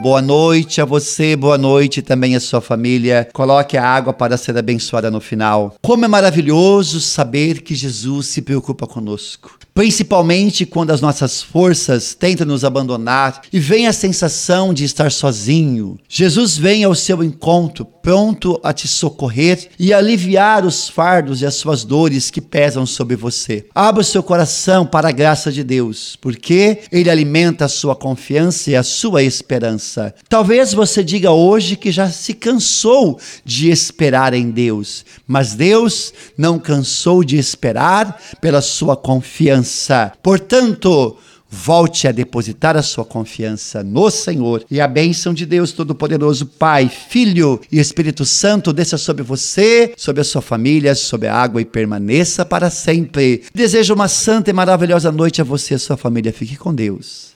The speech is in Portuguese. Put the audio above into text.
Boa noite a você, boa noite também à sua família. Coloque a água para ser abençoada no final. Como é maravilhoso saber que Jesus se preocupa conosco principalmente quando as nossas forças tentam nos abandonar e vem a sensação de estar sozinho. Jesus vem ao seu encontro, pronto a te socorrer e aliviar os fardos e as suas dores que pesam sobre você. Abra o seu coração para a graça de Deus, porque ele alimenta a sua confiança e a sua esperança. Talvez você diga hoje que já se cansou de esperar em Deus, mas Deus não cansou de esperar pela sua confiança confiança. Portanto, volte a depositar a sua confiança no Senhor e a bênção de Deus Todo-Poderoso, Pai, Filho e Espírito Santo desça sobre você, sobre a sua família, sobre a água e permaneça para sempre. Desejo uma santa e maravilhosa noite a você e a sua família. Fique com Deus.